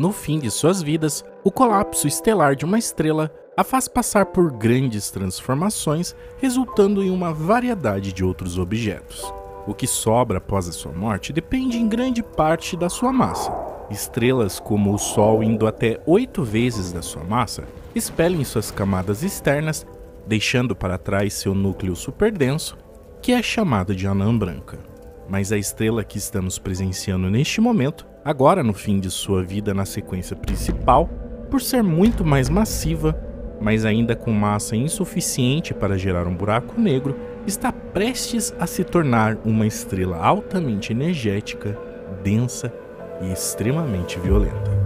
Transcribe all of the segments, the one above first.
No fim de suas vidas, o colapso estelar de uma estrela a faz passar por grandes transformações, resultando em uma variedade de outros objetos. O que sobra após a sua morte depende em grande parte da sua massa. Estrelas como o Sol, indo até oito vezes da sua massa, expelem suas camadas externas, deixando para trás seu núcleo superdenso, que é chamado de anã branca. Mas a estrela que estamos presenciando neste momento, agora no fim de sua vida na sequência principal, por ser muito mais massiva, mas ainda com massa insuficiente para gerar um buraco negro, está prestes a se tornar uma estrela altamente energética, densa e extremamente violenta.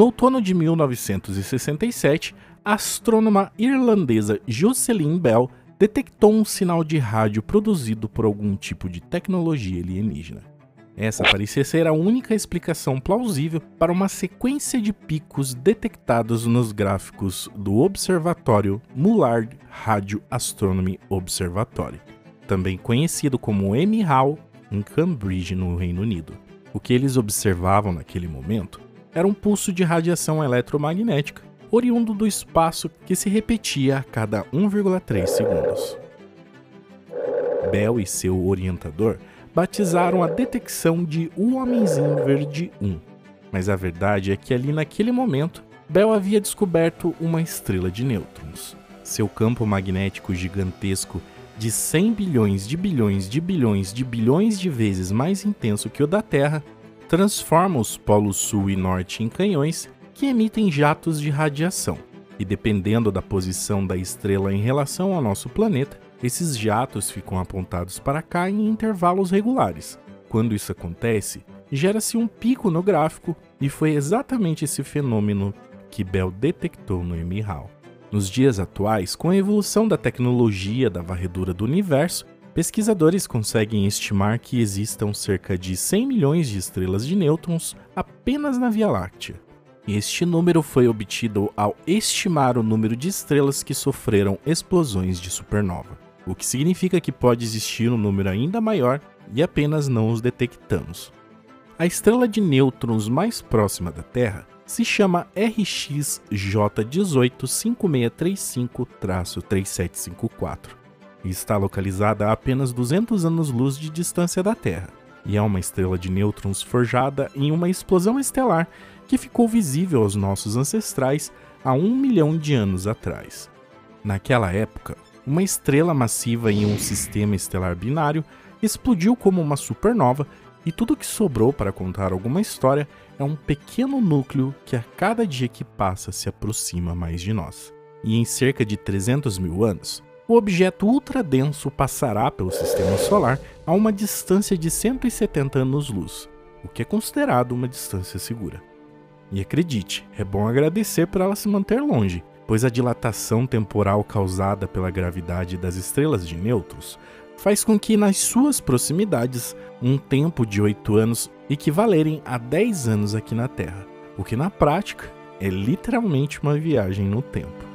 No outono de 1967, a astrônoma irlandesa Jocelyn Bell detectou um sinal de rádio produzido por algum tipo de tecnologia alienígena. Essa parecia ser a única explicação plausível para uma sequência de picos detectados nos gráficos do Observatório Mullard Radio Astronomy Observatory, também conhecido como MHAL, em Cambridge, no Reino Unido. O que eles observavam naquele momento era um pulso de radiação eletromagnética, oriundo do espaço que se repetia a cada 1,3 segundos. Bell e seu orientador batizaram a detecção de O Homenzinho Verde 1, mas a verdade é que ali naquele momento, Bell havia descoberto uma estrela de nêutrons. Seu campo magnético gigantesco de 100 bilhões de bilhões de bilhões de bilhões de vezes mais intenso que o da Terra transforma os polos sul e norte em canhões que emitem jatos de radiação. E dependendo da posição da estrela em relação ao nosso planeta, esses jatos ficam apontados para cá em intervalos regulares. Quando isso acontece, gera-se um pico no gráfico e foi exatamente esse fenômeno que Bell detectou no MHAL. Nos dias atuais, com a evolução da tecnologia da varredura do universo, Pesquisadores conseguem estimar que existam cerca de 100 milhões de estrelas de nêutrons apenas na Via Láctea. Este número foi obtido ao estimar o número de estrelas que sofreram explosões de supernova, o que significa que pode existir um número ainda maior e apenas não os detectamos. A estrela de nêutrons mais próxima da Terra se chama RxJ185635-3754 e está localizada a apenas 200 anos-luz de distância da Terra, e é uma estrela de nêutrons forjada em uma explosão estelar que ficou visível aos nossos ancestrais há um milhão de anos atrás. Naquela época, uma estrela massiva em um sistema estelar binário explodiu como uma supernova e tudo que sobrou para contar alguma história é um pequeno núcleo que a cada dia que passa se aproxima mais de nós. E em cerca de 300 mil anos, o objeto ultradenso passará pelo sistema solar a uma distância de 170 anos-luz, o que é considerado uma distância segura. E acredite, é bom agradecer por ela se manter longe, pois a dilatação temporal causada pela gravidade das estrelas de nêutrons faz com que nas suas proximidades um tempo de 8 anos equivalerem a 10 anos aqui na Terra, o que na prática é literalmente uma viagem no tempo.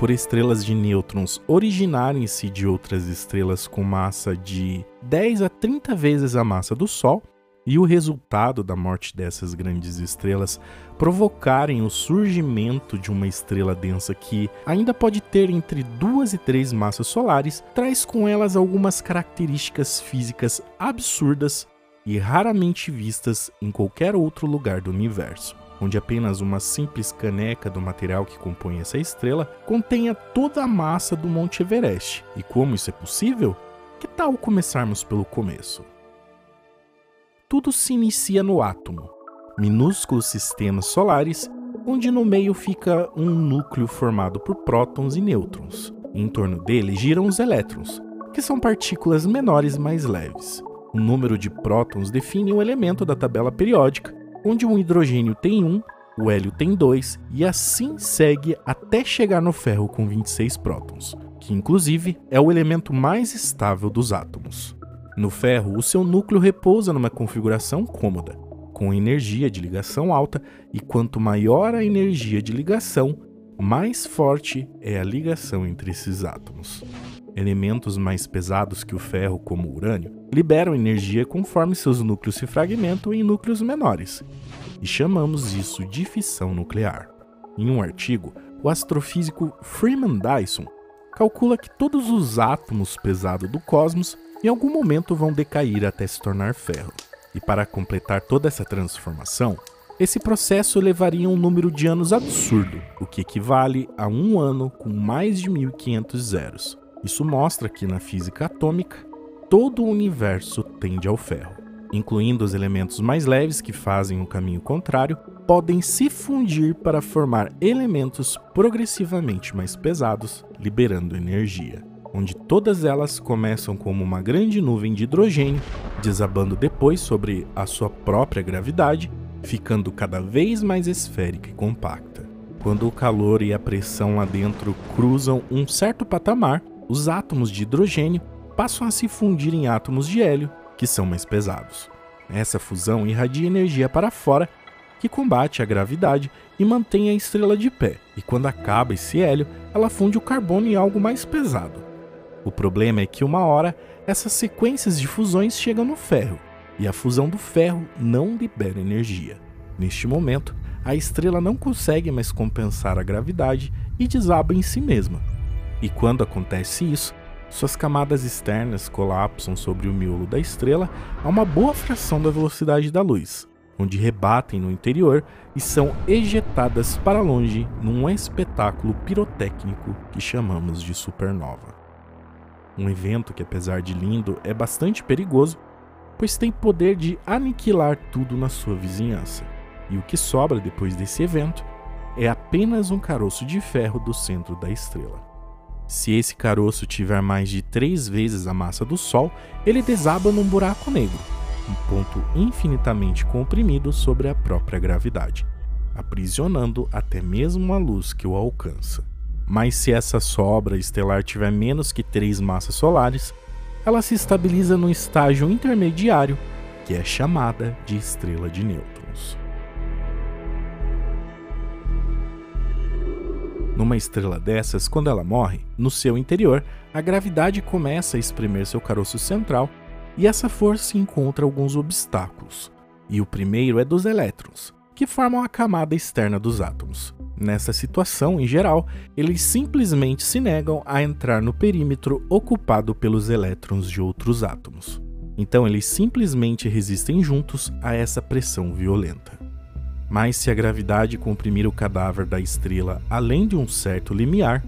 Por estrelas de nêutrons originarem-se de outras estrelas com massa de 10 a 30 vezes a massa do Sol, e o resultado da morte dessas grandes estrelas provocarem o surgimento de uma estrela densa que ainda pode ter entre duas e três massas solares, traz com elas algumas características físicas absurdas e raramente vistas em qualquer outro lugar do universo onde apenas uma simples caneca do material que compõe essa estrela contenha toda a massa do Monte Everest. E como isso é possível? Que tal começarmos pelo começo? Tudo se inicia no átomo, minúsculos sistemas solares, onde no meio fica um núcleo formado por prótons e nêutrons. Em torno dele giram os elétrons, que são partículas menores mais leves. O número de prótons define um elemento da tabela periódica, onde um hidrogênio tem 1, o hélio tem 2 e assim segue até chegar no ferro com 26 prótons, que inclusive é o elemento mais estável dos átomos. No ferro, o seu núcleo repousa numa configuração cômoda, com energia de ligação alta, e quanto maior a energia de ligação, mais forte é a ligação entre esses átomos. Elementos mais pesados que o ferro, como o urânio, liberam energia conforme seus núcleos se fragmentam em núcleos menores, e chamamos isso de fissão nuclear. Em um artigo, o astrofísico Freeman Dyson calcula que todos os átomos pesados do cosmos em algum momento vão decair até se tornar ferro. E para completar toda essa transformação, esse processo levaria um número de anos absurdo, o que equivale a um ano com mais de 1500 zeros. Isso mostra que na física atômica, todo o universo tende ao ferro, incluindo os elementos mais leves que fazem o caminho contrário, podem se fundir para formar elementos progressivamente mais pesados, liberando energia, onde todas elas começam como uma grande nuvem de hidrogênio, desabando depois sobre a sua própria gravidade, ficando cada vez mais esférica e compacta. Quando o calor e a pressão lá dentro cruzam um certo patamar, os átomos de hidrogênio passam a se fundir em átomos de hélio, que são mais pesados. Essa fusão irradia energia para fora, que combate a gravidade e mantém a estrela de pé, e quando acaba esse hélio, ela funde o carbono em algo mais pesado. O problema é que uma hora essas sequências de fusões chegam no ferro, e a fusão do ferro não libera energia. Neste momento, a estrela não consegue mais compensar a gravidade e desaba em si mesma, e quando acontece isso, suas camadas externas colapsam sobre o miolo da estrela a uma boa fração da velocidade da luz, onde rebatem no interior e são ejetadas para longe num espetáculo pirotécnico que chamamos de supernova. Um evento que, apesar de lindo, é bastante perigoso, pois tem poder de aniquilar tudo na sua vizinhança. E o que sobra depois desse evento é apenas um caroço de ferro do centro da estrela. Se esse caroço tiver mais de três vezes a massa do Sol, ele desaba num buraco negro, um ponto infinitamente comprimido sobre a própria gravidade, aprisionando até mesmo a luz que o alcança. Mas se essa sobra estelar tiver menos que três massas solares, ela se estabiliza no estágio intermediário, que é chamada de estrela de nêutrons. Numa estrela dessas, quando ela morre, no seu interior, a gravidade começa a espremer seu caroço central e essa força encontra alguns obstáculos. E o primeiro é dos elétrons, que formam a camada externa dos átomos. Nessa situação, em geral, eles simplesmente se negam a entrar no perímetro ocupado pelos elétrons de outros átomos. Então, eles simplesmente resistem juntos a essa pressão violenta. Mas se a gravidade comprimir o cadáver da estrela além de um certo limiar,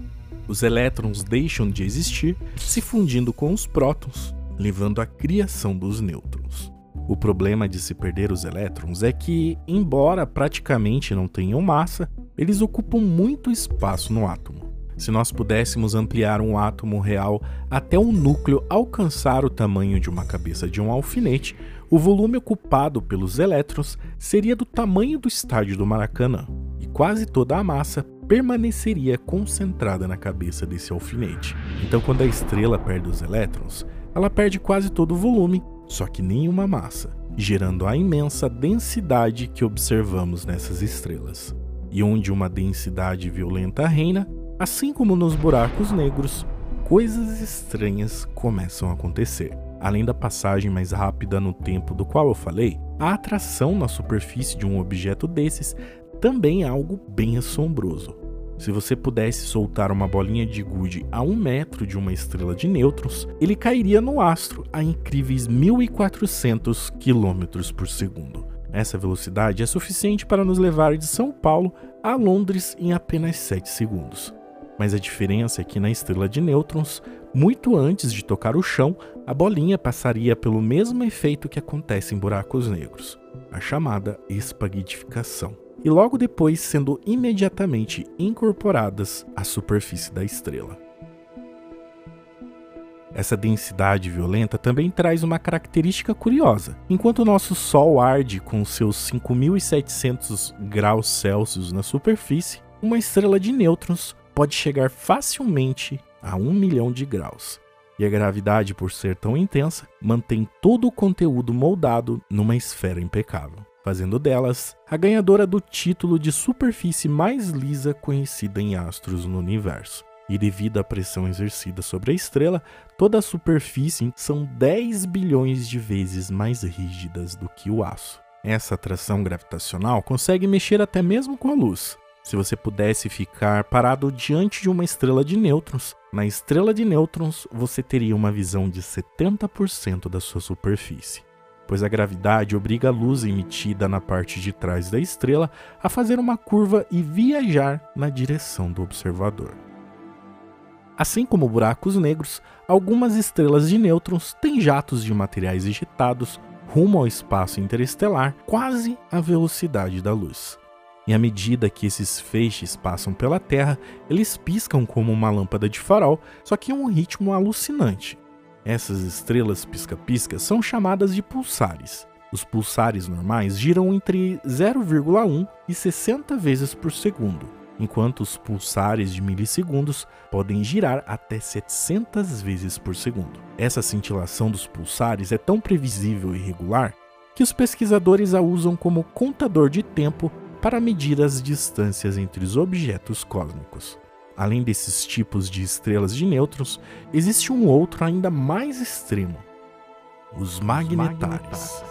os elétrons deixam de existir, se fundindo com os prótons, levando à criação dos nêutrons. O problema de se perder os elétrons é que, embora praticamente não tenham massa, eles ocupam muito espaço no átomo. Se nós pudéssemos ampliar um átomo real até o núcleo alcançar o tamanho de uma cabeça de um alfinete, o volume ocupado pelos elétrons seria do tamanho do estádio do Maracanã, e quase toda a massa permaneceria concentrada na cabeça desse alfinete. Então, quando a estrela perde os elétrons, ela perde quase todo o volume, só que nenhuma massa, gerando a imensa densidade que observamos nessas estrelas. E onde uma densidade violenta reina, assim como nos buracos negros, coisas estranhas começam a acontecer. Além da passagem mais rápida no tempo do qual eu falei, a atração na superfície de um objeto desses também é algo bem assombroso. Se você pudesse soltar uma bolinha de gude a um metro de uma estrela de nêutrons, ele cairia no astro a incríveis 1400 km por segundo. Essa velocidade é suficiente para nos levar de São Paulo a Londres em apenas 7 segundos. Mas a diferença é que na estrela de nêutrons, muito antes de tocar o chão, a bolinha passaria pelo mesmo efeito que acontece em buracos negros, a chamada espaguetificação, e logo depois sendo imediatamente incorporadas à superfície da estrela. Essa densidade violenta também traz uma característica curiosa. Enquanto o nosso Sol arde com seus 5.700 graus Celsius na superfície, uma estrela de nêutrons pode chegar facilmente a 1 milhão de graus. E a gravidade, por ser tão intensa, mantém todo o conteúdo moldado numa esfera impecável, fazendo delas a ganhadora do título de superfície mais lisa conhecida em astros no universo e devido à pressão exercida sobre a estrela, toda a superfície são 10 bilhões de vezes mais rígidas do que o aço. Essa atração gravitacional consegue mexer até mesmo com a luz. Se você pudesse ficar parado diante de uma estrela de nêutrons, na estrela de nêutrons você teria uma visão de 70% da sua superfície, pois a gravidade obriga a luz emitida na parte de trás da estrela a fazer uma curva e viajar na direção do observador. Assim como buracos negros, algumas estrelas de nêutrons têm jatos de materiais agitados rumo ao espaço interestelar quase à velocidade da luz. E à medida que esses feixes passam pela Terra, eles piscam como uma lâmpada de farol, só que em um ritmo alucinante. Essas estrelas pisca-pisca são chamadas de pulsares. Os pulsares normais giram entre 0,1 e 60 vezes por segundo, enquanto os pulsares de milissegundos podem girar até 700 vezes por segundo. Essa cintilação dos pulsares é tão previsível e regular que os pesquisadores a usam como contador de tempo para medir as distâncias entre os objetos cósmicos. Além desses tipos de estrelas de nêutrons, existe um outro ainda mais extremo: os magnetares.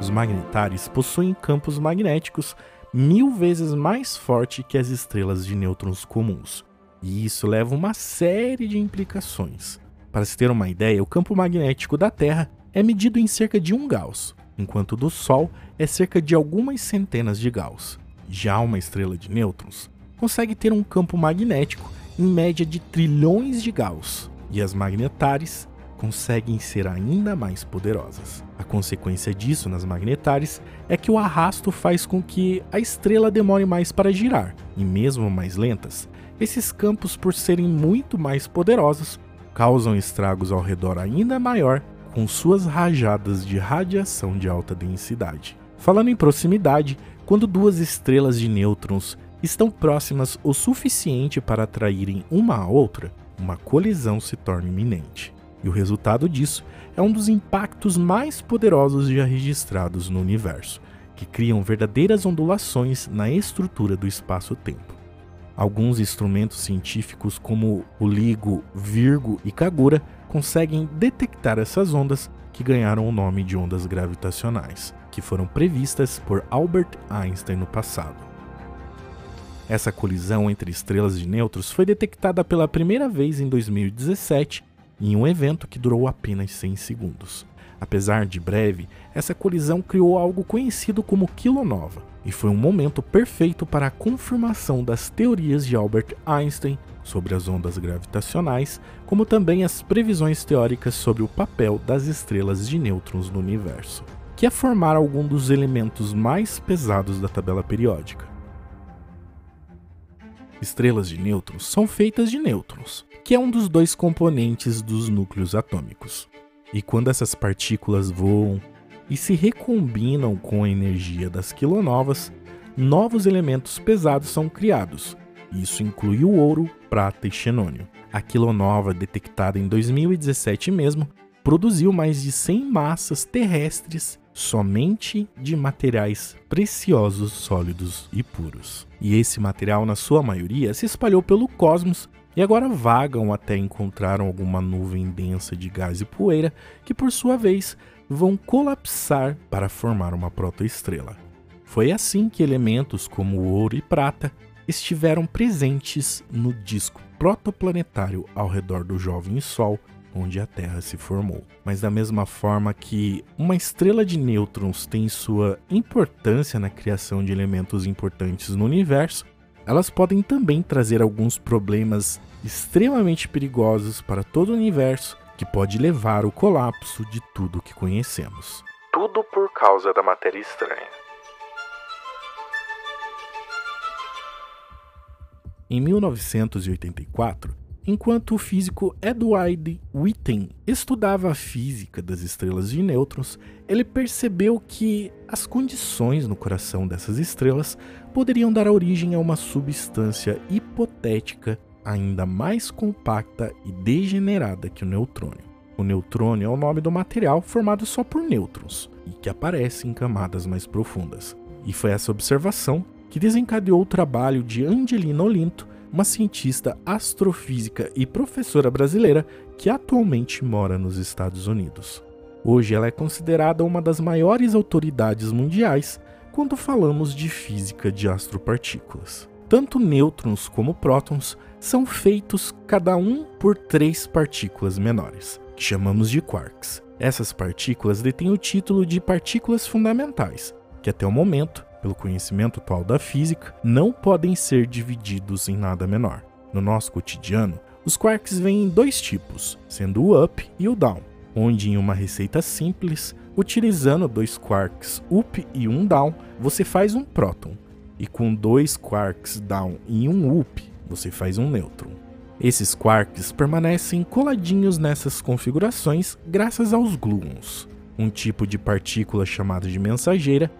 Os magnetares possuem campos magnéticos mil vezes mais forte que as estrelas de nêutrons comuns. E isso leva uma série de implicações. Para se ter uma ideia, o campo magnético da Terra é medido em cerca de 1 Gauss, enquanto do Sol é cerca de algumas centenas de Gauss. Já uma estrela de nêutrons consegue ter um campo magnético em média de trilhões de Gauss, e as magnetares conseguem ser ainda mais poderosas. A consequência disso nas magnetares é que o arrasto faz com que a estrela demore mais para girar, e mesmo mais lentas, esses campos, por serem muito mais poderosos, causam estragos ao redor ainda maior com suas rajadas de radiação de alta densidade. Falando em proximidade, quando duas estrelas de nêutrons estão próximas o suficiente para atraírem uma à outra, uma colisão se torna iminente. E o resultado disso é um dos impactos mais poderosos já registrados no universo, que criam verdadeiras ondulações na estrutura do espaço-tempo. Alguns instrumentos científicos, como o LIGO, Virgo e Kagura, conseguem detectar essas ondas que ganharam o nome de ondas gravitacionais, que foram previstas por Albert Einstein no passado. Essa colisão entre estrelas de nêutrons foi detectada pela primeira vez em 2017 em um evento que durou apenas 100 segundos. Apesar de breve, essa colisão criou algo conhecido como quilonova, e foi um momento perfeito para a confirmação das teorias de Albert Einstein sobre as ondas gravitacionais, como também as previsões teóricas sobre o papel das estrelas de nêutrons no universo, que é formar algum dos elementos mais pesados da tabela periódica. Estrelas de nêutrons são feitas de nêutrons, que é um dos dois componentes dos núcleos atômicos. E quando essas partículas voam e se recombinam com a energia das quilonovas, novos elementos pesados são criados. Isso inclui o ouro, prata e xenônio. A quilonova, detectada em 2017 mesmo, produziu mais de 100 massas terrestres somente de materiais preciosos, sólidos e puros. E esse material, na sua maioria, se espalhou pelo cosmos e agora vagam até encontrar alguma nuvem densa de gás e poeira que, por sua vez, vão colapsar para formar uma protoestrela. Foi assim que elementos como ouro e prata estiveram presentes no disco protoplanetário ao redor do jovem Sol, onde a Terra se formou. Mas da mesma forma que uma estrela de nêutrons tem sua importância na criação de elementos importantes no universo, elas podem também trazer alguns problemas extremamente perigosos para todo o universo que pode levar ao colapso de tudo que conhecemos. Tudo por causa da matéria estranha. Em 1984, enquanto o físico Edward Witten estudava a física das estrelas de nêutrons, ele percebeu que as condições no coração dessas estrelas poderiam dar origem a uma substância hipotética ainda mais compacta e degenerada que o neutrônio. O neutrônio é o nome do material formado só por nêutrons e que aparece em camadas mais profundas. E foi essa observação que desencadeou o trabalho de Angelina Olinto, uma cientista astrofísica e professora brasileira que atualmente mora nos Estados Unidos. Hoje ela é considerada uma das maiores autoridades mundiais quando falamos de física de astropartículas. Tanto nêutrons como prótons são feitos cada um por três partículas menores, que chamamos de quarks. Essas partículas detêm o título de partículas fundamentais, que até o momento, pelo conhecimento atual da física, não podem ser divididos em nada menor. No nosso cotidiano, os quarks vêm em dois tipos, sendo o up e o down, onde em uma receita simples, utilizando dois quarks up e um down, você faz um próton, e com dois quarks down e um up, você faz um nêutron. Esses quarks permanecem coladinhos nessas configurações graças aos gluons, um tipo de partícula chamada de mensageira,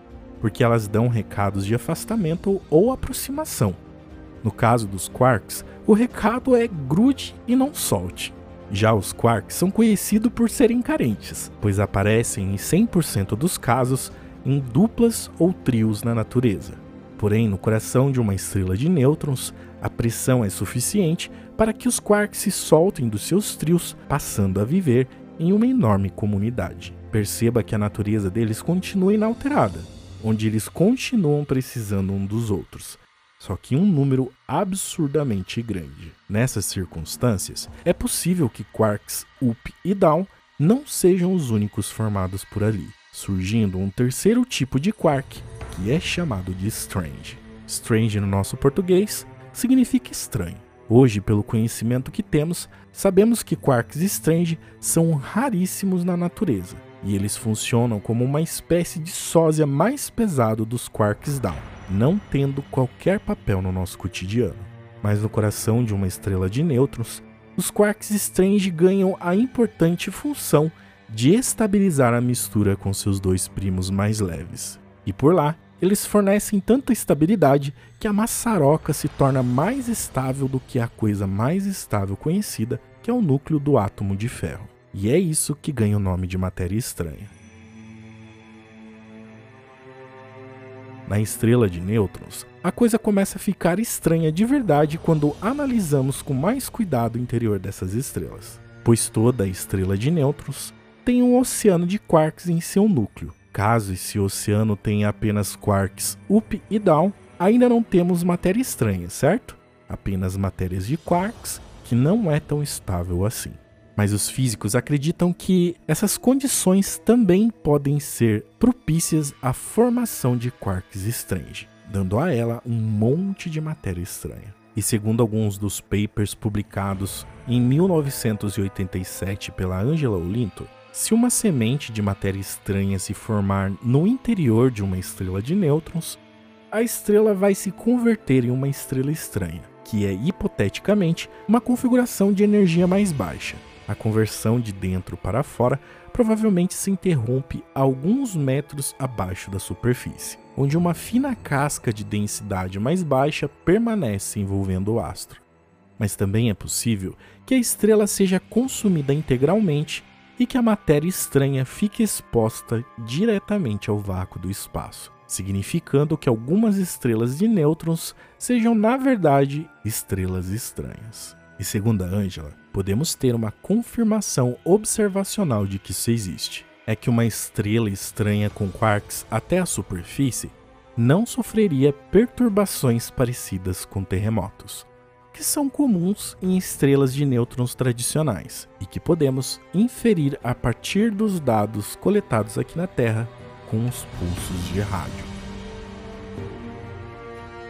porque elas dão recados de afastamento ou aproximação. No caso dos quarks, o recado é grude e não solte. Já os quarks são conhecidos por serem carentes, pois aparecem em 100% dos casos em duplas ou trios na natureza. Porém, no coração de uma estrela de nêutrons, a pressão é suficiente para que os quarks se soltem dos seus trios, passando a viver em uma enorme comunidade. Perceba que a natureza deles continua inalterada, onde eles continuam precisando um dos outros, só que um número absurdamente grande. Nessas circunstâncias, é possível que quarks up e down não sejam os únicos formados por ali, surgindo um terceiro tipo de quark que é chamado de strange. Strange no nosso português significa estranho. Hoje, pelo conhecimento que temos, sabemos que quarks strange são raríssimos na natureza e eles funcionam como uma espécie de sósia mais pesado dos quarks down, não tendo qualquer papel no nosso cotidiano. Mas no coração de uma estrela de nêutrons, os quarks strange ganham a importante função de estabilizar a mistura com seus dois primos mais leves. E por lá, eles fornecem tanta estabilidade que a maçaroca se torna mais estável do que a coisa mais estável conhecida, que é o núcleo do átomo de ferro. E é isso que ganha o nome de matéria estranha. Na estrela de nêutrons, a coisa começa a ficar estranha de verdade quando analisamos com mais cuidado o interior dessas estrelas, pois toda estrela de nêutrons tem um oceano de quarks em seu núcleo, Caso esse oceano tenha apenas quarks up e down, ainda não temos matéria estranha, certo? Apenas matérias de quarks, que não é tão estável assim. Mas os físicos acreditam que essas condições também podem ser propícias à formação de quarks strange, dando a ela um monte de matéria estranha. E segundo alguns dos papers publicados em 1987 pela Angela Olinto, se uma semente de matéria estranha se formar no interior de uma estrela de nêutrons, a estrela vai se converter em uma estrela estranha, que é hipoteticamente uma configuração de energia mais baixa. A conversão de dentro para fora provavelmente se interrompe alguns metros abaixo da superfície, onde uma fina casca de densidade mais baixa permanece envolvendo o astro. Mas também é possível que a estrela seja consumida integralmente e que a matéria estranha fique exposta diretamente ao vácuo do espaço, significando que algumas estrelas de nêutrons sejam, na verdade, estrelas estranhas. E segundo a Angela, podemos ter uma confirmação observacional de que isso existe. É que uma estrela estranha com quarks até a superfície não sofreria perturbações parecidas com terremotos, que são comuns em estrelas de nêutrons tradicionais e que podemos inferir a partir dos dados coletados aqui na Terra com os pulsos de rádio.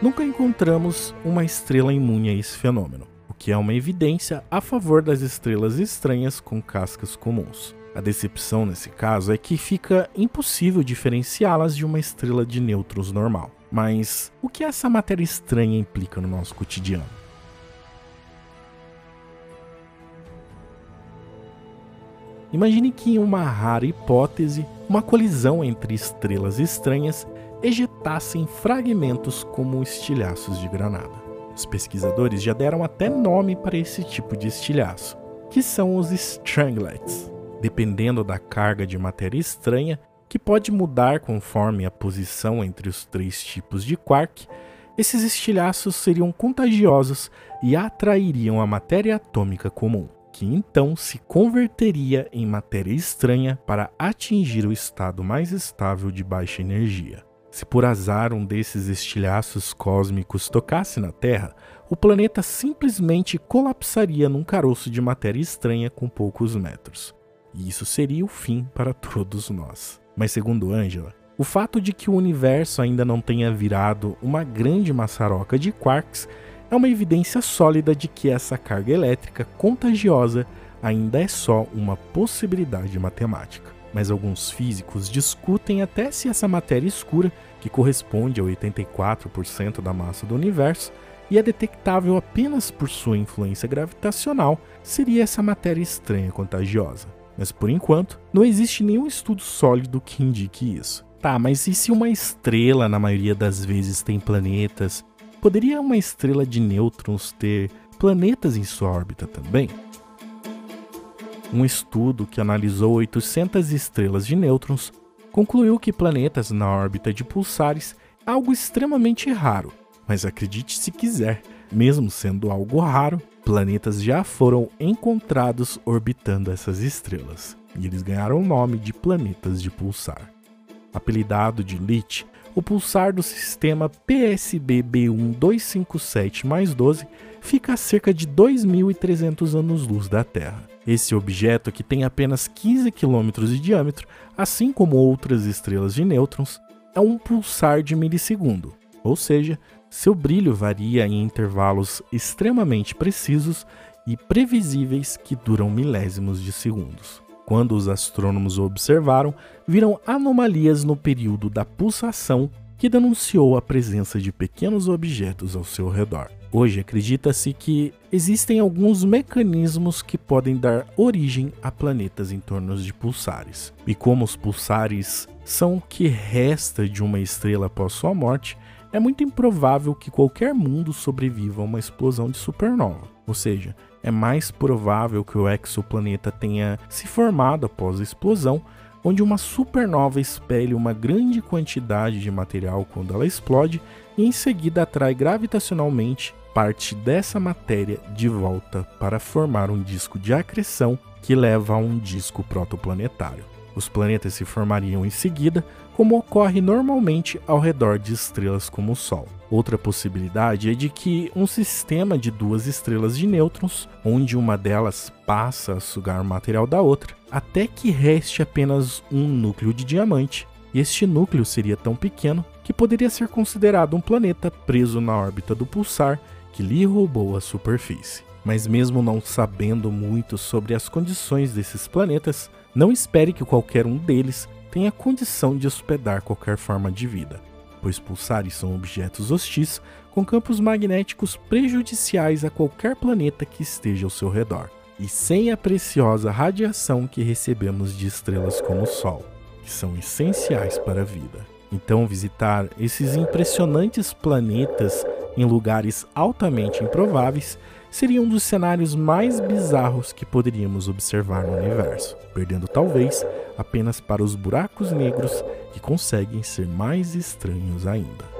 Nunca encontramos uma estrela imune a esse fenômeno, que é uma evidência a favor das estrelas estranhas com cascas comuns. A decepção nesse caso é que fica impossível diferenciá-las de uma estrela de nêutrons normal. Mas o que essa matéria estranha implica no nosso cotidiano? Imagine que, em uma rara hipótese, uma colisão entre estrelas estranhas ejetassem fragmentos como estilhaços de granada. Os pesquisadores já deram até nome para esse tipo de estilhaço, que são os stranglets. Dependendo da carga de matéria estranha, que pode mudar conforme a posição entre os três tipos de quark, esses estilhaços seriam contagiosos e atrairiam a matéria atômica comum, que então se converteria em matéria estranha para atingir o estado mais estável de baixa energia. Se por azar um desses estilhaços cósmicos tocasse na Terra, o planeta simplesmente colapsaria num caroço de matéria estranha com poucos metros. E isso seria o fim para todos nós. Mas segundo Angela, o fato de que o universo ainda não tenha virado uma grande maçaroca de quarks é uma evidência sólida de que essa carga elétrica contagiosa ainda é só uma possibilidade matemática mas alguns físicos discutem até se essa matéria escura, que corresponde a 84% da massa do universo e é detectável apenas por sua influência gravitacional, seria essa matéria estranha contagiosa. Mas por enquanto, não existe nenhum estudo sólido que indique isso. Tá, mas e se uma estrela, na maioria das vezes, tem planetas? Poderia uma estrela de nêutrons ter planetas em sua órbita também? Um estudo que analisou 800 estrelas de nêutrons concluiu que planetas na órbita de pulsares é algo extremamente raro, mas acredite se quiser, mesmo sendo algo raro, planetas já foram encontrados orbitando essas estrelas, e eles ganharam o nome de planetas de pulsar. Apelidado de LIT, o pulsar do sistema PSB B1257 mais 12 fica a cerca de 2.300 anos-luz da Terra. Esse objeto, que tem apenas 15 km de diâmetro, assim como outras estrelas de nêutrons, é um pulsar de milissegundo, ou seja, seu brilho varia em intervalos extremamente precisos e previsíveis que duram milésimos de segundos. Quando os astrônomos o observaram, viram anomalias no período da pulsação que denunciou a presença de pequenos objetos ao seu redor. Hoje acredita-se que existem alguns mecanismos que podem dar origem a planetas em torno de pulsares. E como os pulsares são o que resta de uma estrela após sua morte, é muito improvável que qualquer mundo sobreviva a uma explosão de supernova. Ou seja, é mais provável que o exoplaneta tenha se formado após a explosão, onde uma supernova espelhe uma grande quantidade de material quando ela explode e em seguida atrai gravitacionalmente parte dessa matéria de volta para formar um disco de acreção que leva a um disco protoplanetário. Os planetas se formariam em seguida, como ocorre normalmente ao redor de estrelas como o Sol. Outra possibilidade é de que um sistema de duas estrelas de nêutrons, onde uma delas passa a sugar o material da outra, até que reste apenas um núcleo de diamante, e este núcleo seria tão pequeno que poderia ser considerado um planeta preso na órbita do pulsar que lhe roubou a superfície. Mas, mesmo não sabendo muito sobre as condições desses planetas, não espere que qualquer um deles tenha condição de hospedar qualquer forma de vida, pois pulsares são objetos hostis com campos magnéticos prejudiciais a qualquer planeta que esteja ao seu redor, e sem a preciosa radiação que recebemos de estrelas como o Sol, que são essenciais para a vida. Então, visitar esses impressionantes planetas em lugares altamente improváveis seria um dos cenários mais bizarros que poderíamos observar no universo, perdendo talvez apenas para os buracos negros que conseguem ser mais estranhos ainda.